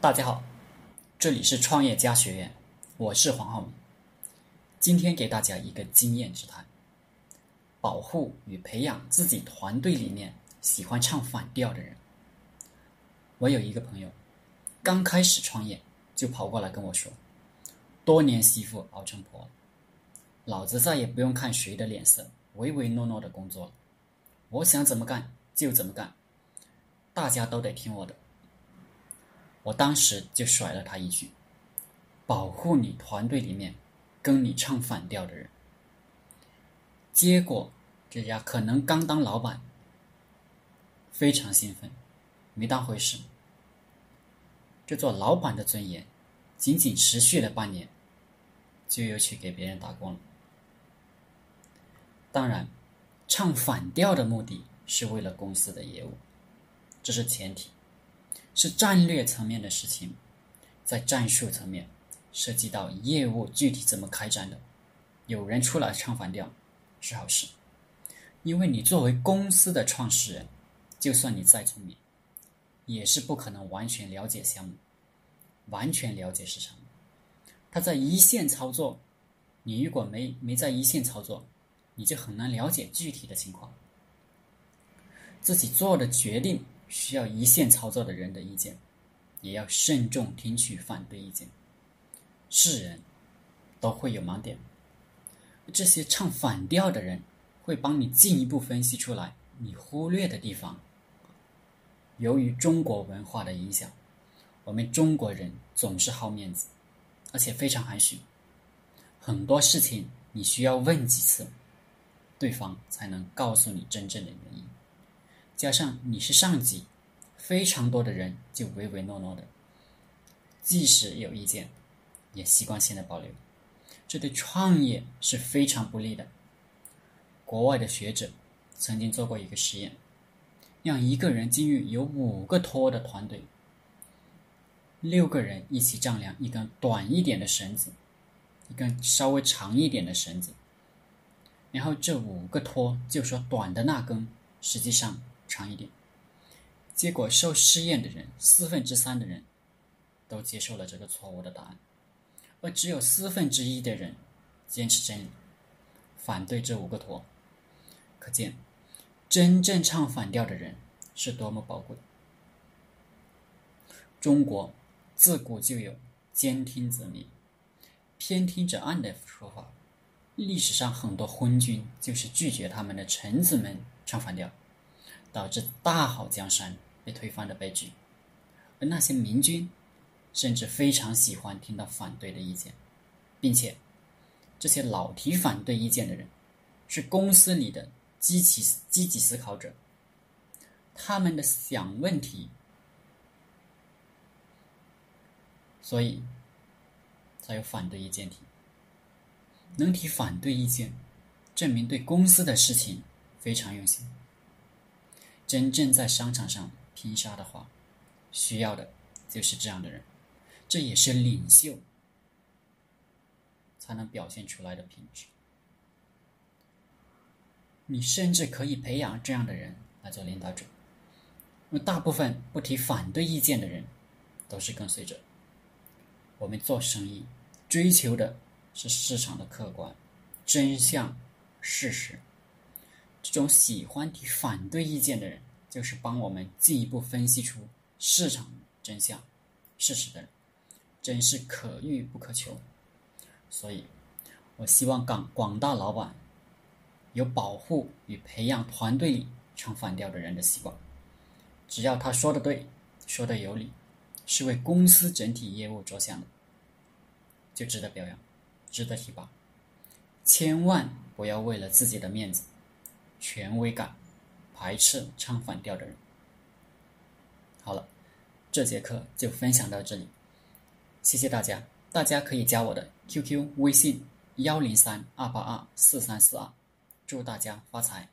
大家好，这里是创业家学院，我是黄浩明。今天给大家一个经验之谈：保护与培养自己团队里面喜欢唱反调的人。我有一个朋友，刚开始创业就跑过来跟我说：“多年媳妇熬成婆，老子再也不用看谁的脸色，唯唯诺诺的工作了。我想怎么干就怎么干，大家都得听我的。”我当时就甩了他一句：“保护你团队里面跟你唱反调的人。”结果这家可能刚当老板，非常兴奋，没当回事。这做老板的尊严，仅仅持续了半年，就又去给别人打工了。当然，唱反调的目的是为了公司的业务，这是前提。是战略层面的事情，在战术层面涉及到业务具体怎么开展的，有人出来唱反调是好事，因为你作为公司的创始人，就算你再聪明，也是不可能完全了解项目，完全了解市场。他在一线操作，你如果没没在一线操作，你就很难了解具体的情况，自己做的决定。需要一线操作的人的意见，也要慎重听取反对意见。是人，都会有盲点。这些唱反调的人，会帮你进一步分析出来你忽略的地方。由于中国文化的影响，我们中国人总是好面子，而且非常含蓄。很多事情你需要问几次，对方才能告诉你真正的原因。加上你是上级，非常多的人就唯唯诺诺的，即使有意见，也习惯性的保留，这对创业是非常不利的。国外的学者曾经做过一个实验，让一个人进入有五个托的团队，六个人一起丈量一根短一点的绳子，一根稍微长一点的绳子，然后这五个托就说短的那根实际上。长一点，结果受试验的人四分之三的人都接受了这个错误的答案，而只有四分之一的人坚持真理，反对这五个托。可见，真正唱反调的人是多么宝贵。中国自古就有“兼听则明，偏听则暗”的说法，历史上很多昏君就是拒绝他们的臣子们唱反调。导致大好江山被推翻的悲剧，而那些明君甚至非常喜欢听到反对的意见，并且这些老提反对意见的人是公司里的积极积极思考者，他们的想问题，所以才有反对意见提。能提反对意见，证明对公司的事情非常用心。真正在商场上拼杀的话，需要的就是这样的人，这也是领袖才能表现出来的品质。你甚至可以培养这样的人来做领导者。那大部分不提反对意见的人，都是跟随者。我们做生意，追求的是市场的客观、真相、事实。这种喜欢提反对意见的人，就是帮我们进一步分析出市场真相、事实的人，真是可遇不可求。所以，我希望广广大老板有保护与培养团队里唱反调的人的习惯。只要他说的对，说的有理，是为公司整体业务着想的，就值得表扬，值得提拔。千万不要为了自己的面子。权威感，排斥唱反调的人。好了，这节课就分享到这里，谢谢大家。大家可以加我的 QQ 微信幺零三二八二四三四二，祝大家发财。